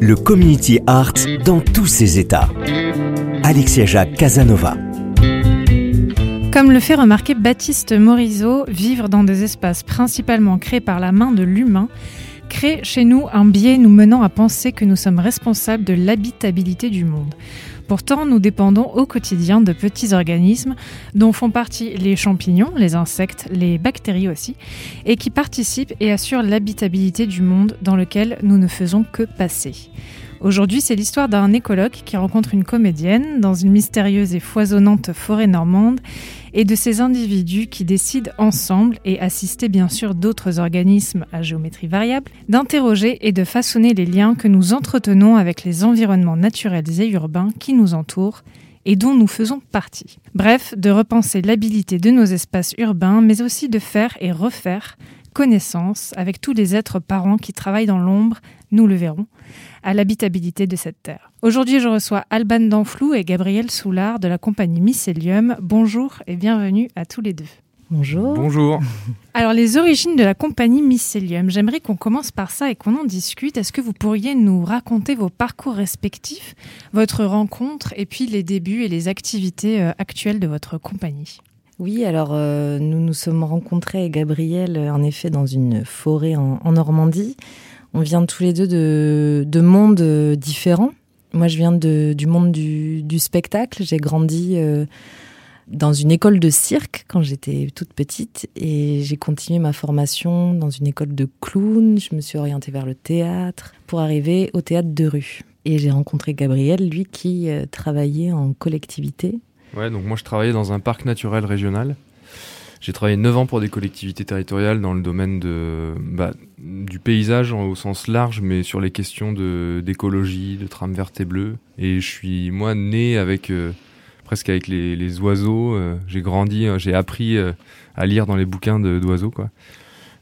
Le community art dans tous ses états. Alexia Jacques Casanova. Comme le fait remarquer Baptiste Morisot, vivre dans des espaces principalement créés par la main de l'humain crée chez nous un biais nous menant à penser que nous sommes responsables de l'habitabilité du monde. Pourtant, nous dépendons au quotidien de petits organismes dont font partie les champignons, les insectes, les bactéries aussi, et qui participent et assurent l'habitabilité du monde dans lequel nous ne faisons que passer. Aujourd'hui, c'est l'histoire d'un écologue qui rencontre une comédienne dans une mystérieuse et foisonnante forêt normande et de ces individus qui décident ensemble, et assistés bien sûr d'autres organismes à géométrie variable, d'interroger et de façonner les liens que nous entretenons avec les environnements naturels et urbains qui nous entourent et dont nous faisons partie. Bref, de repenser l'habilité de nos espaces urbains, mais aussi de faire et refaire connaissance avec tous les êtres parents qui travaillent dans l'ombre, nous le verrons, à l'habitabilité de cette terre. Aujourd'hui, je reçois Alban Danflou et Gabriel Soulard de la compagnie Mycelium. Bonjour et bienvenue à tous les deux. Bonjour. Bonjour. Alors, les origines de la compagnie Mycelium, j'aimerais qu'on commence par ça et qu'on en discute. Est-ce que vous pourriez nous raconter vos parcours respectifs, votre rencontre et puis les débuts et les activités euh, actuelles de votre compagnie? Oui, alors euh, nous nous sommes rencontrés Gabriel, en effet, dans une forêt en, en Normandie. On vient tous les deux de, de mondes euh, différents. Moi, je viens de, du monde du, du spectacle. J'ai grandi euh, dans une école de cirque quand j'étais toute petite et j'ai continué ma formation dans une école de clown. Je me suis orientée vers le théâtre pour arriver au théâtre de rue. Et j'ai rencontré Gabriel, lui qui euh, travaillait en collectivité. Ouais, donc moi je travaillais dans un parc naturel régional. J'ai travaillé 9 ans pour des collectivités territoriales dans le domaine de, bah, du paysage au sens large, mais sur les questions d'écologie, de, trame verte et bleue. Et je suis, moi, né avec, euh, presque avec les, oiseaux. euh, j'ai grandi, euh, j'ai appris à lire dans les bouquins d'oiseaux, quoi.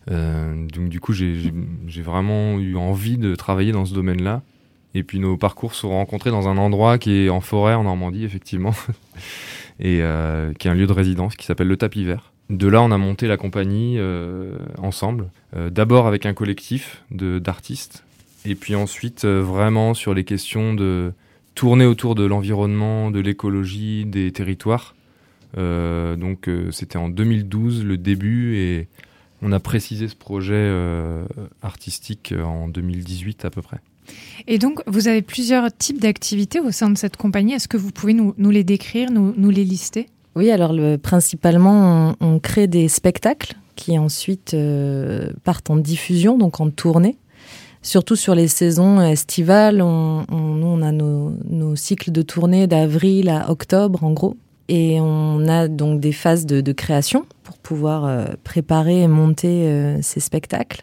Donc du coup, j'ai- vraiment eu envie de travailler dans ce domaine-là. Et puis nos parcours se sont rencontrés dans un endroit qui est en forêt en Normandie, effectivement, et qui est un lieu de résidence qui s'appelle le Tapis Vert. De là, on a monté la compagnie euh, ensemble, euh, d'abord avec un collectif d'artistes, et puis ensuite euh, vraiment sur les questions de tourner autour de l'environnement, de l'écologie, des territoires. Donc c'était en 2012 le début et on a précisé ce projet artistique en 2018 à peu près. Et donc, vous avez plusieurs types d'activités au sein de cette compagnie. Est-ce que vous pouvez nous, les décrire, nous les lister? Oui, alors le, principalement, on, on crée des spectacles qui ensuite euh, partent en diffusion, donc en tournée. Surtout sur les saisons estivales, on, on, a nos, nos cycles de tournée d'avril à octobre, en gros. Et on a donc des phases de, de création pour pouvoir euh, préparer et monter euh, ces spectacles.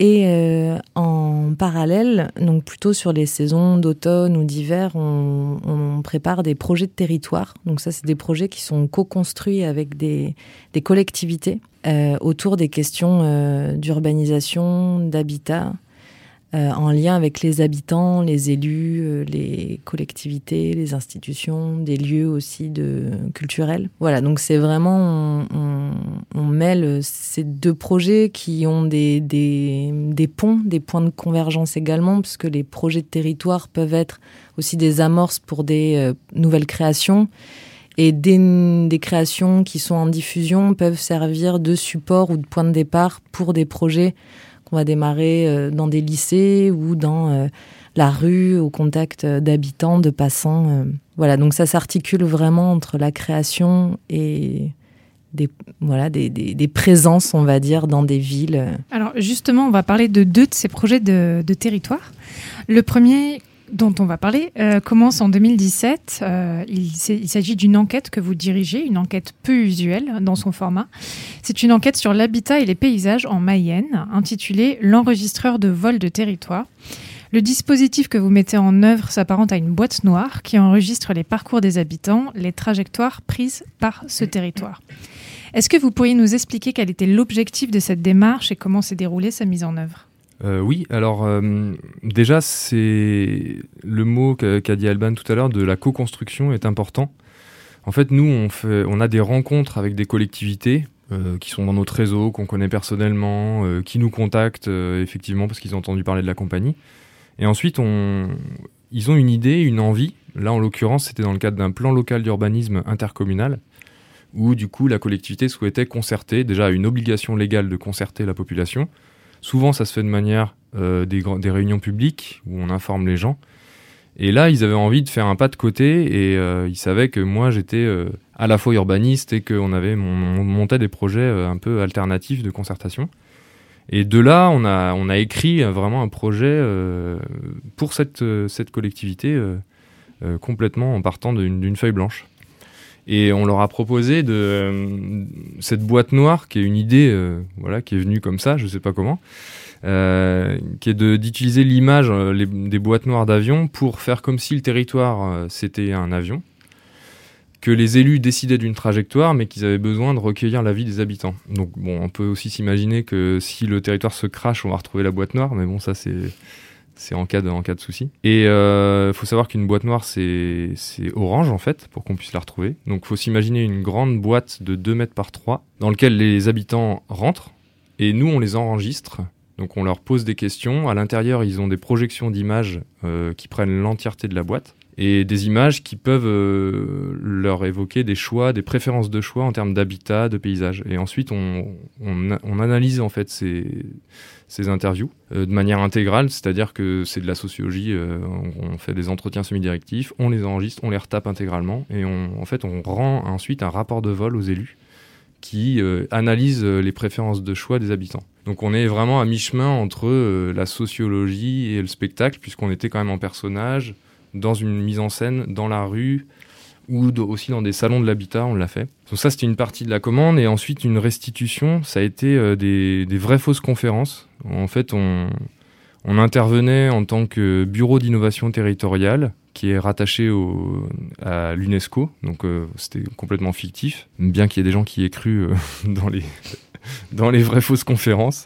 Et euh, en parallèle, donc plutôt sur les saisons d'automne ou d'hiver, on, on prépare des projets de territoire. Donc ça, c'est des projets qui sont co-construits avec des, des collectivités euh, autour des questions euh, d'urbanisation, d'habitat, euh, en lien avec les habitants, les élus, euh, les collectivités, les institutions, des lieux aussi de culturels. Voilà, donc c'est vraiment on, mêle ces deux projets qui ont des, des, ponts, des points de convergence également, puisque les projets de territoire peuvent être aussi des amorces pour des euh, nouvelles créations. Et des, créations qui sont en diffusion peuvent servir de support ou de point de départ pour des projets qu'on va démarrer euh, dans des lycées ou dans euh, la rue, au contact d'habitants, de passants. Euh. Voilà, donc ça s'articule vraiment entre la création et des, voilà, des, des, présences, on va dire, dans des villes. Alors justement, on va parler de deux de ces projets de territoire. Le premier dont on va parler euh, commence en 2017. Euh, il, il s'agit d'une enquête que vous dirigez, une enquête peu usuelle dans son format. C'est une enquête sur l'habitat et les paysages en Mayenne, intitulée L'enregistreur de vol de territoire. Le dispositif que vous mettez en œuvre s'apparente à une boîte noire qui enregistre les parcours des habitants, les trajectoires prises par ce territoire. Est-ce que vous pourriez nous expliquer quel était l'objectif de cette démarche et comment s'est déroulée sa mise en œuvre? Euh, oui, alors euh, déjà, c'est le mot qu'a dit Alban tout à l'heure de la co-construction est important. En fait, nous, on, fait, on a des rencontres avec des collectivités euh, qui sont dans notre réseau, qu'on connaît personnellement, qui nous contactent effectivement parce qu'ils ont entendu parler de la compagnie. Et ensuite, ils ont une idée, une envie. Là, en l'occurrence, c'était dans le cadre d'un plan local d'urbanisme intercommunal où du coup la collectivité souhaitait concerter, déjà une obligation légale de concerter la population, Souvent, ça se fait de manière euh, des, réunions publiques où on informe les gens. Et là, ils avaient envie de faire un pas de côté et euh, ils savaient que moi, j'étais euh, à la fois urbaniste et qu'on avait on, on montait des projets un peu alternatifs de concertation. Et de là, on a, écrit vraiment un projet pour cette collectivité complètement en partant d'une feuille blanche. Et on leur a proposé euh, cette boîte noire, qui est une idée, euh, voilà, qui est venue comme ça, je sais pas comment, euh, qui est d'utiliser l'image des boîtes noires d'avions pour faire comme si le territoire c'était un avion, que les élus décidaient d'une trajectoire, mais qu'ils avaient besoin de recueillir l'avis des habitants. Donc bon, on peut aussi s'imaginer que si le territoire se crache, on va retrouver la boîte noire, mais bon, ça c'est c'est en cas de, en souci. Et euh, faut savoir qu'une boîte noire, c'est orange en fait, pour qu'on puisse la retrouver. Donc il faut s'imaginer une grande boîte de 2 mètres par 3 dans laquelle les habitants rentrent et nous on les enregistre. Donc on leur pose des questions. À l'intérieur, ils ont des projections d'images euh, qui prennent l'entièreté de la boîte et des images qui peuvent euh, leur évoquer des choix, des préférences de choix en termes d'habitat, de paysage. Et ensuite, on, on analyse en fait ces, ces interviews euh, de manière intégrale, c'est-à-dire que c'est de la sociologie, euh, on, fait des entretiens semi-directifs, on les enregistre, on les retape intégralement et en fait on rend ensuite un rapport de vol aux élus qui euh, analyse les préférences de choix des habitants. Donc on est vraiment à mi-chemin entre la sociologie et le spectacle, puisqu'on était quand même en personnage, dans une mise en scène, dans la rue, ou aussi dans des salons de l'habitat, on l'a fait. Donc ça, c'était une partie de la commande. Et ensuite, une restitution, ça a été euh, des, des, vraies fausses conférences. En fait, on, on intervenait en tant que bureau d'innovation territoriale qui est rattaché à l'UNESCO. Donc euh, c'était complètement fictif, bien qu'il y ait des gens qui aient cru euh, dans les dans les vraies fausses conférences.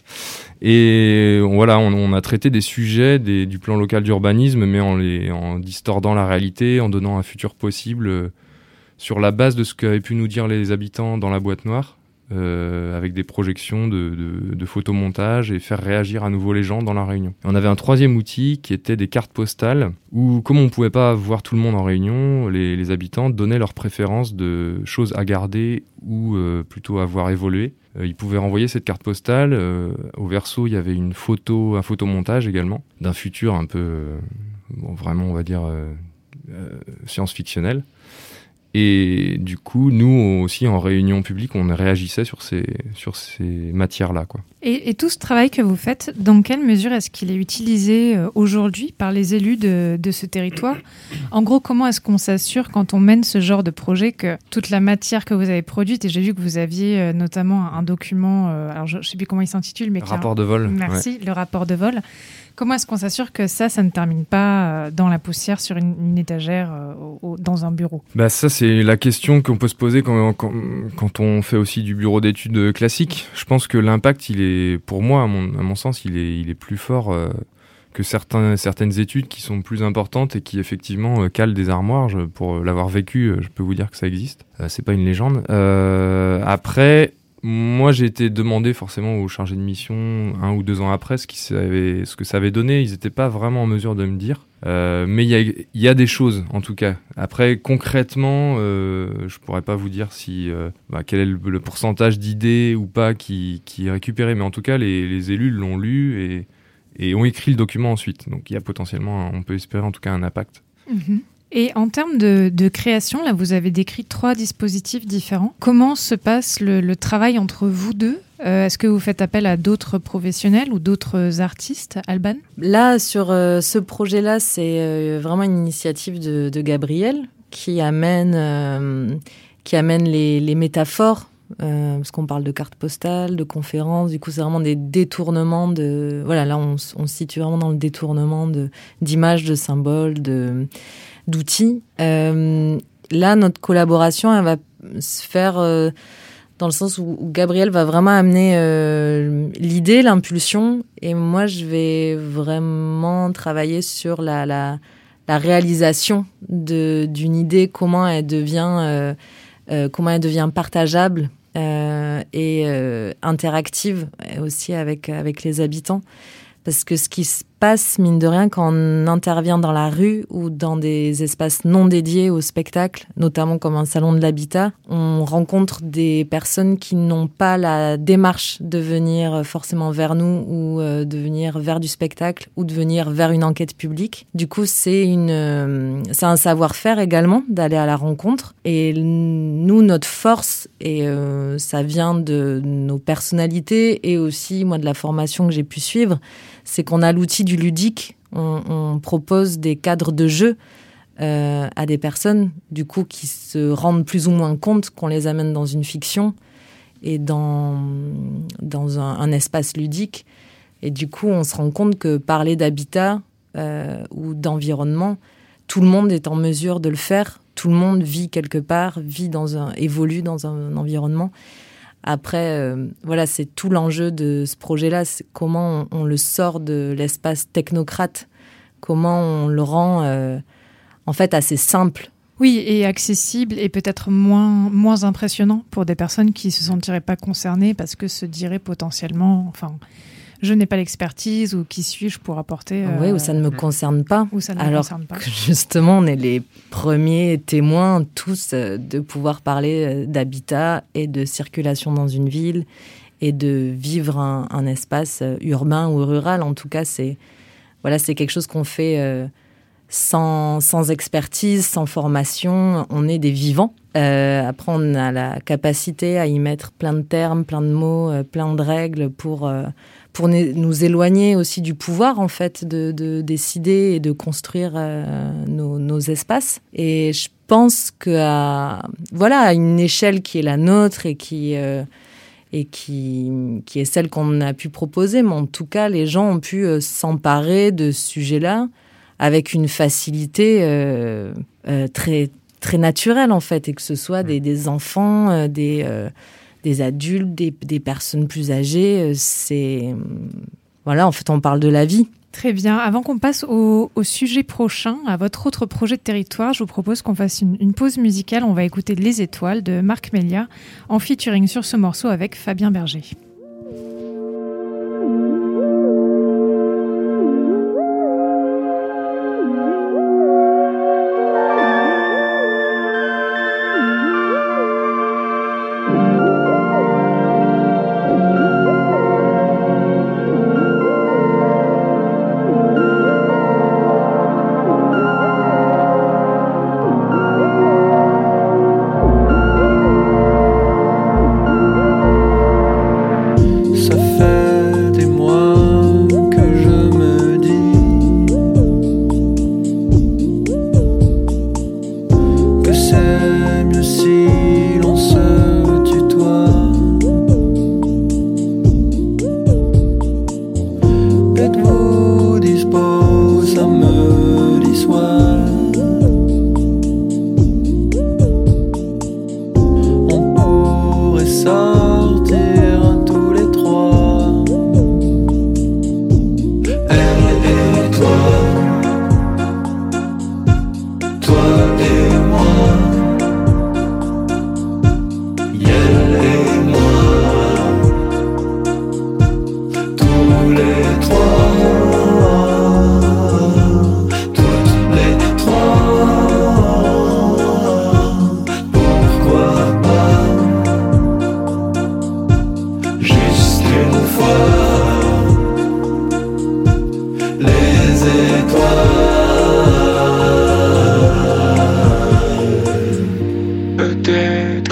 Et voilà, on, a traité des sujets du plan local d'urbanisme, mais en distordant la réalité, en donnant un futur possible euh, sur la base de ce qu'avaient pu nous dire les habitants dans la boîte noire. Euh, avec des projections de, de, de, photomontage et faire réagir à nouveau les gens dans la réunion. On avait un troisième outil qui était des cartes postales où, comme on pouvait pas voir tout le monde en réunion, les, les habitants donnaient leurs préférences de choses à garder ou euh, plutôt à voir évoluer. Euh, ils pouvaient renvoyer cette carte postale. Euh, au verso, il y avait une photo, un photomontage également d'un futur un peu, euh, bon, vraiment, on va dire, science-fictionnel. Et du coup, nous aussi, en réunion publique, on réagissait sur ces, sur ces matières-là. Quoi. Et, et, tout ce travail que vous faites, dans quelle mesure est-ce qu'il est utilisé euh, aujourd'hui par les élus de, de ce territoire? En gros, comment est-ce qu'on s'assure, quand on mène ce genre de projet, que toute la matière que vous avez produite, et j'ai vu que vous aviez euh, notamment un document, euh, alors je ne sais plus comment il s'intitule, mais... Rapport de vol. Merci, ouais. le rapport de vol. Comment est-ce qu'on s'assure que ça, ça ne termine pas dans la poussière sur une, une étagère au, dans un bureau? Bah Ça, c'est la question qu'on peut se poser quand, on fait aussi du bureau d'études classique. Je pense que l'impact, il est, pour moi, à mon, sens, il est, plus fort euh, que certaines études qui sont plus importantes et qui effectivement euh, calent des armoires. Pour l'avoir vécu, je peux vous dire que ça existe. Euh, c'est pas une légende. Euh, après, moi, j'ai été demandé forcément aux chargés de mission un ou deux ans après ce, qui savait, que ça avait donné. Ils n'étaient pas vraiment en mesure de me dire. Euh, mais il y a, des choses, en tout cas. Après, concrètement, euh, je pourrais pas vous dire si euh, bah, quel est le, pourcentage d'idées ou pas qui, est récupéré, mais en tout cas, les, élus l'ont lu et, et, ont écrit le document ensuite. Donc, il y a potentiellement, on peut espérer en tout cas un impact. Mhm. Et en termes de, création, là, vous avez décrit trois dispositifs différents. Comment se passe le, travail entre vous deux euh, Est-ce que vous faites appel à d'autres professionnels ou d'autres artistes, Alban? Là, sur euh, ce projet-là, c'est euh, vraiment une initiative de, Gabriel qui amène, qui amène les, métaphores parce qu'on parle de cartes postales, de conférences, du coup c'est vraiment des détournements de... Voilà, là on, on se situe vraiment dans le détournement d'images, de symboles, de, d'outils. Euh, là, notre collaboration, elle va se faire euh, dans le sens où, Gabriel va vraiment amener euh, l'idée, l'impulsion, et moi, je vais vraiment travailler sur la, la, la réalisation d'une idée, comment elle devient, comment elle devient partageable et interactive aussi avec, avec les habitants. Parce que ce qui se passe, mine de rien, quand on intervient dans la rue ou dans des espaces non dédiés au spectacle, notamment comme un salon de l'habitat, on rencontre des personnes qui n'ont pas la démarche de venir forcément vers nous ou euh, de venir vers du spectacle ou de venir vers une enquête publique. Du coup, c'est une, euh, c'est un savoir-faire également d'aller à la rencontre. Et nous, notre force, et euh, ça vient de nos personnalités et aussi moi de la formation que j'ai pu suivre, c'est qu'on a l'outil du ludique. On, propose des cadres de jeu euh, à des personnes, du coup, qui se rendent plus ou moins compte qu'on les amène dans une fiction et dans, dans un, espace ludique. Et du coup, on se rend compte que parler d'habitat euh, ou d'environnement, tout le monde est en mesure de le faire. Tout le monde vit quelque part, vit dans un, évolue dans un environnement. Après, euh, voilà, c'est tout l'enjeu de ce projet-là, c'est comment on, le sort de l'espace technocrate, comment on le rend euh, en fait assez simple. Oui, et accessible et peut-être moins, moins impressionnant pour des personnes qui se sentiraient pas concernées parce que se diraient potentiellement, enfin, je n'ai pas l'expertise ou qui suis-je pour apporter. oui, ou ça ne me euh, concerne pas. Ou ça ne Alors concerne pas. Que justement, on est les premiers témoins tous euh, de pouvoir parler euh, d'habitat et de circulation dans une ville et de vivre un, espace urbain ou rural. En tout cas, c'est voilà, c'est quelque chose qu'on fait. sans, sans, expertise, sans formation, on est des vivants. après, on a la capacité à y mettre plein de termes, plein de mots, plein de règles pour, pour nous éloigner aussi du pouvoir en fait de, décider et de construire euh, nos, espaces. Et je pense que à, voilà à une échelle qui est la nôtre et qui euh, et qui, qui est celle qu'on a pu proposer, mais en tout cas les gens ont pu euh, s'emparer de ce sujet-là avec une facilité très très naturelle en fait. Et que ce soit des, des enfants, des des adultes, des, personnes plus âgées. Euh, c'est voilà, en fait, on parle de la vie. Très bien. Avant qu'on passe au, sujet prochain, à votre autre projet de territoire, je vous propose qu'on fasse une, une, pause musicale. On va écouter Les Étoiles de Marc Melia en featuring sur ce morceau avec Fabien Berger.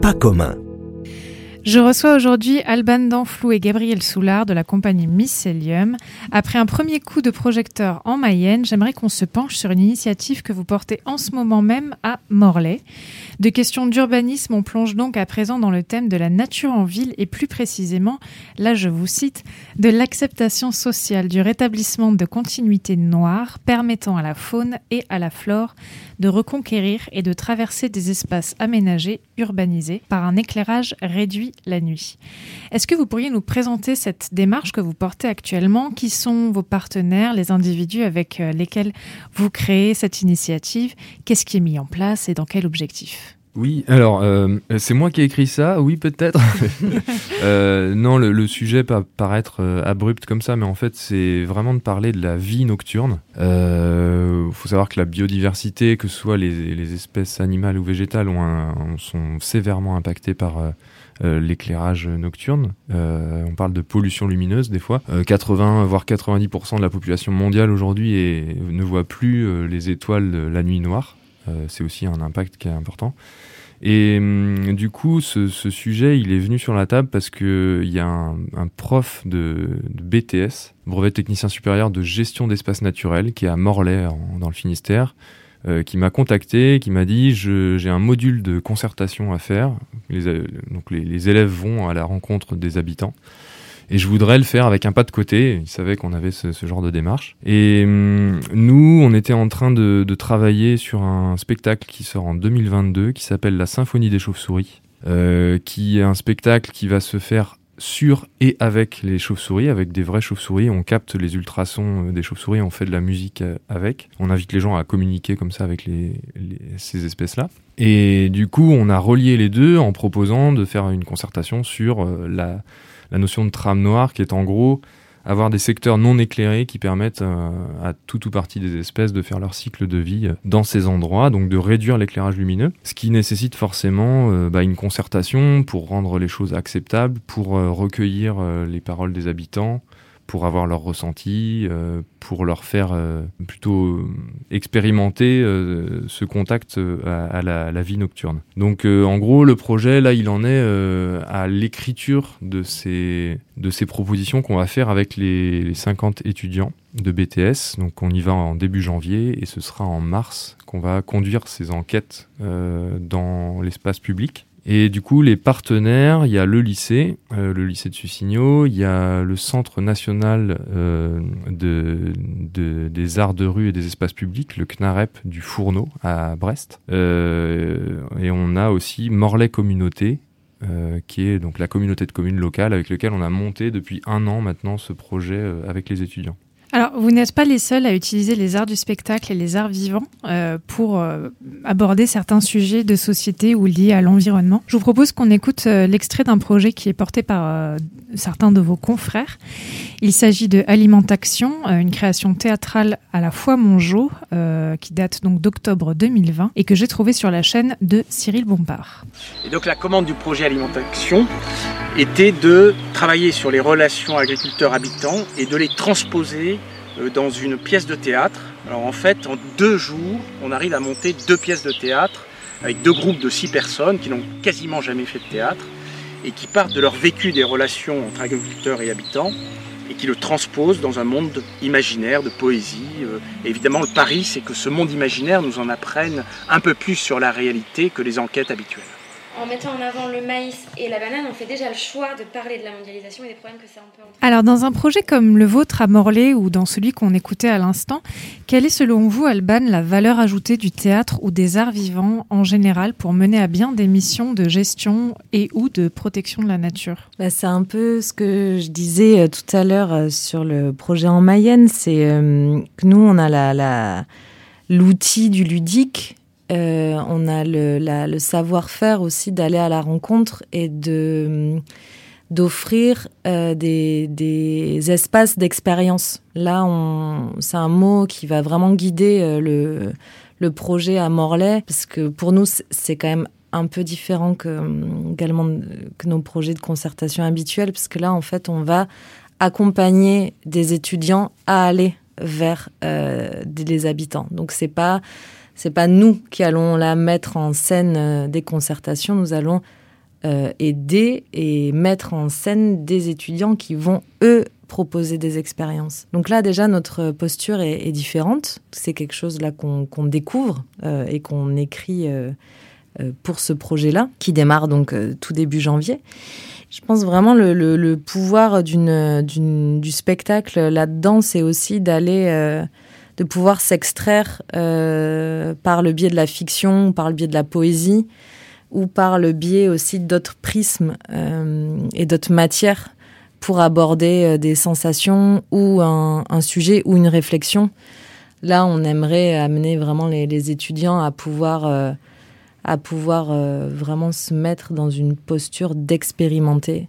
pas commun. Je reçois aujourd'hui Alban Danflou et Gabriel Soulard de la compagnie Mycelium. Après un premier coup de projecteur en Mayenne, j'aimerais qu'on se penche sur une initiative que vous portez en ce moment même à Morlaix. De questions d'urbanisme, on plonge donc à présent dans le thème de la nature en ville et plus précisément, là je vous cite, de l'acceptation sociale du rétablissement de continuité noire permettant à la faune et à la flore de reconquérir et de traverser des espaces aménagés, urbanisés, par un éclairage réduit la nuit. Est-ce que vous pourriez nous présenter cette démarche que vous portez actuellement? Qui sont vos partenaires, les individus avec euh, lesquels vous créez cette initiative? Qu'est-ce qui est mis en place et dans quel objectif? Oui, alors euh, c'est moi qui ai écrit ça, oui peut-être. Euh, non, le, sujet peut paraître euh, abrupt comme ça, mais en fait c'est vraiment de parler de la vie nocturne. Il faut savoir que la biodiversité, que ce soit les, espèces animales ou végétales, ont sont sévèrement impactées par l'éclairage nocturne. on parle de pollution lumineuse des fois. 80 voire 90% de la population mondiale aujourd'hui ne voit plus les étoiles la nuit noire. C'est aussi un impact qui est important. Et hum, du coup, ce, sujet, il est venu sur la table parce qu'il y a un, prof de, BTS, brevet technicien supérieur de gestion d'espace naturel, qui est à Morlaix, dans le Finistère, euh, qui m'a contacté, qui m'a dit j'ai un module de concertation à faire. donc les, élèves vont à la rencontre des habitants. Et je voudrais le faire avec un pas de côté. Il savait qu'on avait ce, genre de démarche. Et hum, nous, on était en train de, travailler sur un spectacle qui sort en 2022, qui s'appelle La Symphonie des chauves-souris, euh, qui est un spectacle qui va se faire sur et avec les chauves-souris, avec des vraies chauves-souris. On capte les ultrasons euh, des chauves-souris, on fait de la musique euh, avec. On invite les gens à communiquer comme ça avec ces espèces-là. Et du coup, on a relié les deux en proposant de faire une concertation sur la, la notion de trame noire qui est en gros avoir des secteurs non éclairés qui permettent euh, à tout ou partie des espèces de faire leur cycle de vie euh, dans ces endroits, donc de réduire l'éclairage lumineux, ce qui nécessite forcément euh, bah, une concertation pour rendre les choses acceptables, pour recueillir les paroles des habitants, pour avoir leur ressenti, pour leur faire plutôt expérimenter ce contact à, la, vie nocturne. Donc en gros, le projet, là, il en est à l'écriture de ces, de ces propositions qu'on va faire avec les, les 50 étudiants de BTS. Donc on y va en début janvier et ce sera en mars qu'on va conduire ces enquêtes euh, dans l'espace public. Et du coup, les partenaires, il y a le lycée, euh, le lycée de Sucigno, il y a le Centre national euh, de, de, des arts de rue et des espaces publics, le CNAREP du Fourneau à Brest. et on a aussi Morlaix Communauté, qui est donc la communauté de communes locales avec laquelle on a monté depuis un an maintenant ce projet avec les étudiants. Vous n'êtes pas les seuls à utiliser les arts du spectacle et les arts vivants euh, pour euh, aborder certains sujets de société ou liés à l'environnement. Je vous propose qu'on écoute euh, l'extrait d'un projet qui est porté par certains de vos confrères. Il s'agit de Alimentation, une création théâtrale à la fois Mongeau, qui date donc d'octobre 2020 et que j'ai trouvé sur la chaîne de Cyril Bompard. Et donc la commande du projet Alimentation était de travailler sur les relations agriculteurs-habitants et de les transposer dans une pièce de théâtre. Alors en fait, en deux jours, on arrive à monter deux pièces de théâtre avec deux groupes de six personnes qui n'ont quasiment jamais fait de théâtre et qui partent de leur vécu des relations entre agriculteurs et habitants et qui le transposent dans un monde imaginaire de poésie. Euh, évidemment, le pari, c'est que ce monde imaginaire nous en apprenne un peu plus sur la réalité que les enquêtes habituelles en mettant en avant le maïs et la banane, on fait déjà le choix de parler de la mondialisation et des problèmes que ça peut entraîner. Alors, dans un projet comme le vôtre à Morlaix ou dans celui qu'on écoutait à l'instant, quelle est selon vous, Alban, la valeur ajoutée du théâtre ou des arts vivants en général pour mener à bien des missions de gestion et ou de protection de la nature? Bah, C'est un peu ce que je disais euh, tout à l'heure euh, sur le projet en Mayenne, c'est euh, que nous, on a la l'outil du ludique euh, on a le, savoir-faire aussi d'aller à la rencontre et d'offrir euh, des, espaces d'expérience. Là, c'est un mot qui va vraiment guider euh, le, projet à Morlaix, parce que pour nous, c'est quand même un peu différent que, également que nos projets de concertation habituels, parce que là, en fait, on va accompagner des étudiants à aller vers les habitants. Donc, c'est pas c'est pas nous qui allons la mettre en scène euh, des concertations, nous allons euh, aider et mettre en scène des étudiants qui vont, eux, proposer des expériences. Donc là, déjà, notre posture est, différente. C'est quelque chose là qu'on découvre euh, et qu'on écrit pour ce projet-là, qui démarre donc tout début janvier. Je pense vraiment le, le pouvoir du spectacle là-dedans, c'est aussi d'aller de pouvoir s'extraire euh, par le biais de la fiction, par le biais de la poésie, ou par le biais aussi d'autres prismes euh, et d'autres matières pour aborder euh, des sensations ou un, sujet ou une réflexion. Là, on aimerait amener vraiment les, étudiants à pouvoir, à pouvoir vraiment se mettre dans une posture d'expérimenter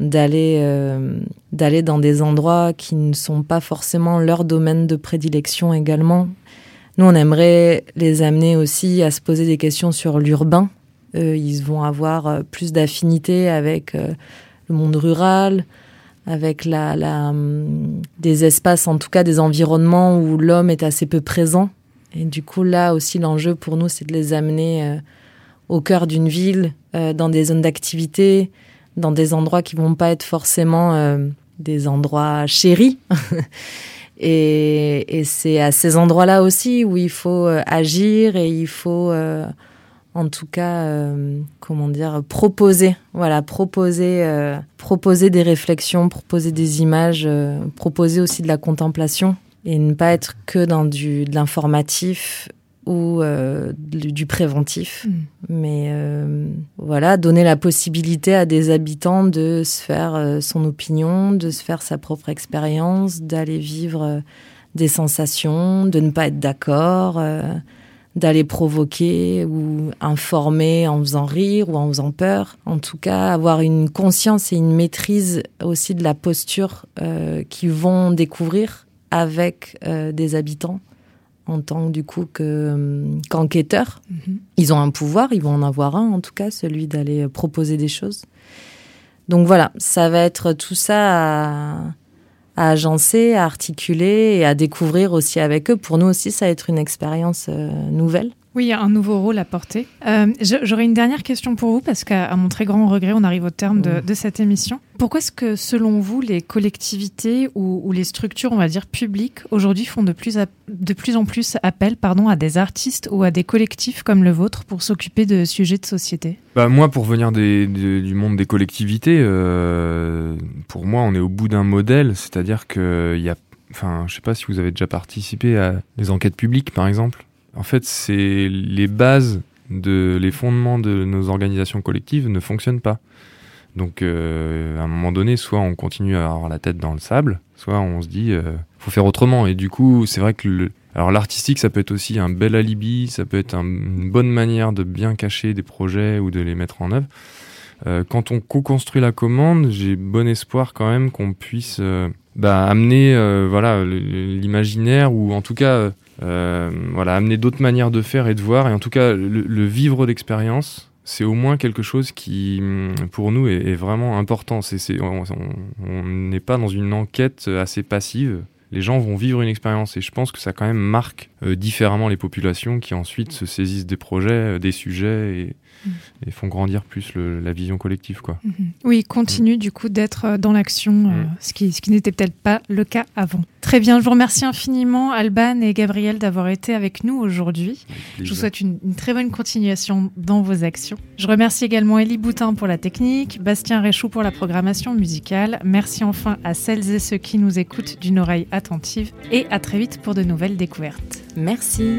d'aller euh, d'aller dans des endroits qui ne sont pas forcément leur domaine de prédilection également. Nous, on aimerait les amener aussi à se poser des questions sur l'urbain. ils vont avoir euh, plus d'affinité avec euh, le monde rural, avec la, la, hum, des espaces, en tout cas des environnements où l'homme est assez peu présent. Et du coup, là aussi, l'enjeu pour nous, c'est de les amener au cœur d'une ville, dans des zones d'activité, dans des endroits qui vont pas être forcément euh, des endroits chéris. et, et c'est à ces endroits-là aussi où il faut euh, agir et il faut, euh, en tout cas, comment dire, proposer. Voilà, proposer, proposer des réflexions, proposer des images, proposer aussi de la contemplation et ne pas être que dans du, de l'informatif ou euh, du, préventif. Mm. Mais euh, voilà, donner la possibilité à des habitants de se faire euh, son opinion, de se faire sa propre expérience, d'aller vivre des sensations, de ne pas être d'accord, d'aller provoquer ou informer en faisant rire ou en faisant peur. En tout cas, avoir une conscience et une maîtrise aussi de la posture qu'ils vont découvrir avec des habitants en tant du coup que euh, qu'enquêteurs. Mhm. Ils ont un pouvoir, ils vont en avoir un en tout cas, celui d'aller proposer des choses. Donc voilà, ça va être tout ça à agencer, à articuler et à découvrir aussi avec eux. Pour nous aussi, ça va être une expérience nouvelle. Oui, il y a un nouveau rôle à porter. Euh, j'aurais une dernière question pour vous, parce qu'à mon très grand regret, on arrive au terme de, cette émission. Pourquoi est-ce que, selon vous, les collectivités ou, les structures, on va dire, publiques, aujourd'hui font de plus, de plus en plus appel pardon, à des artistes ou à des collectifs comme le vôtre pour s'occuper de sujets de société? Bah, Moi, pour venir du monde des collectivités, euh, pour moi, on est au bout d'un modèle, c'est-à-dire qu'il y a Enfin, je sais pas si vous avez déjà participé à des enquêtes publiques, par exemple. En fait, c'est les bases, de, les fondements de nos organisations collectives ne fonctionnent pas. Donc, euh, à un moment donné, soit on continue à avoir la tête dans le sable, soit on se dit, euh, faut faire autrement. Et du coup, c'est vrai que alors l'artistique, ça peut être aussi un bel alibi, ça peut être une bonne manière de bien cacher des projets ou de les mettre en œuvre. Euh, quand on co-construit la commande, j'ai bon espoir quand même qu'on puisse euh, bah, amener euh, voilà l'imaginaire ou en tout cas euh, voilà, amener d'autres manières de faire et de voir. Et en tout cas, le, vivre d'expérience, c'est au moins quelque chose qui, mm, pour nous, est, vraiment important. C'est, on n'est pas dans une enquête assez passive. Les gens vont vivre une expérience et je pense que ça quand même marque euh, différemment les populations qui ensuite se saisissent des projets, euh, des sujets et. Et font grandir plus la vision collective. Quoi. Mm-hmm. Oui, continue du coup d'être euh, dans l'action, euh, mm. ce qui, ce qui n'était peut-être pas le cas avant. Très bien, je vous remercie infiniment Alban et Gabriel d'avoir été avec nous aujourd'hui. Je vous souhaite une, très bonne continuation dans vos actions. Je remercie également Elie Boutin pour la technique, Bastien Réchou pour la programmation musicale. Merci enfin à celles et ceux qui nous écoutent d'une oreille attentive et à très vite pour de nouvelles découvertes. Merci.